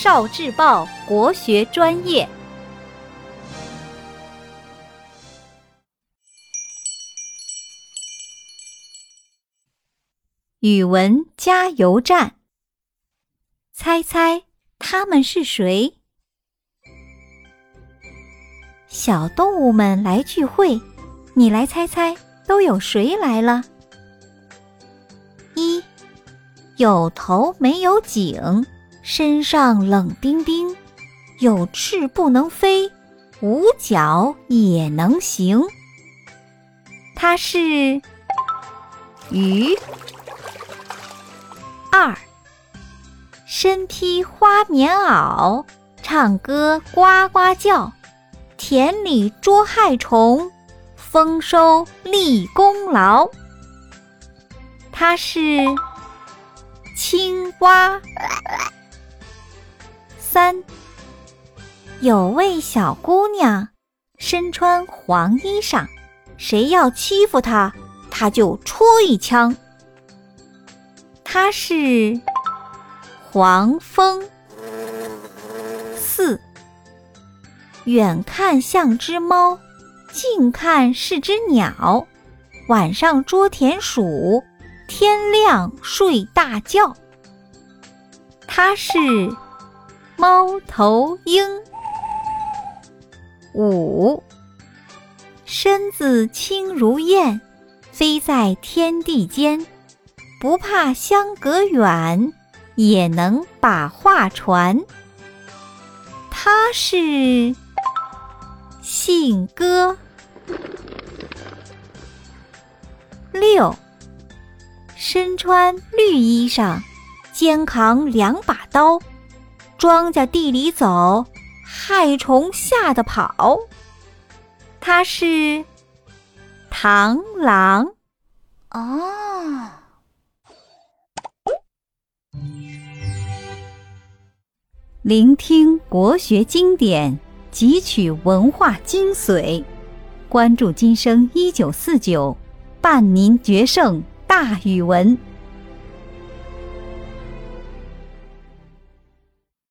少智报国学专业。语文加油站，猜猜他们是谁？小动物们来聚会，你来猜猜都有谁来了？一有头没有颈，身上冷冰冰，有翅不能飞，无脚也能行。它是鱼。二，身披花棉袄，唱歌呱呱叫，田里捉害虫，丰收立功劳。它是青蛙。三，有位小姑娘，身穿黄衣裳，谁要欺负她，她就戳一枪。她是黄蜂。四，远看像只猫，近看是只鸟，晚上捉田鼠，天亮睡大觉。它是猫头鹰。五，身子轻如燕，飞在天地间。不怕相隔远，也能把话传。他是信鸽。六，身穿绿衣裳，肩扛两把刀，庄稼地里走，害虫吓得跑。他是螳螂。哦。聆听国学经典，汲取文化精髓，关注今生一九四九，伴您决胜大语文。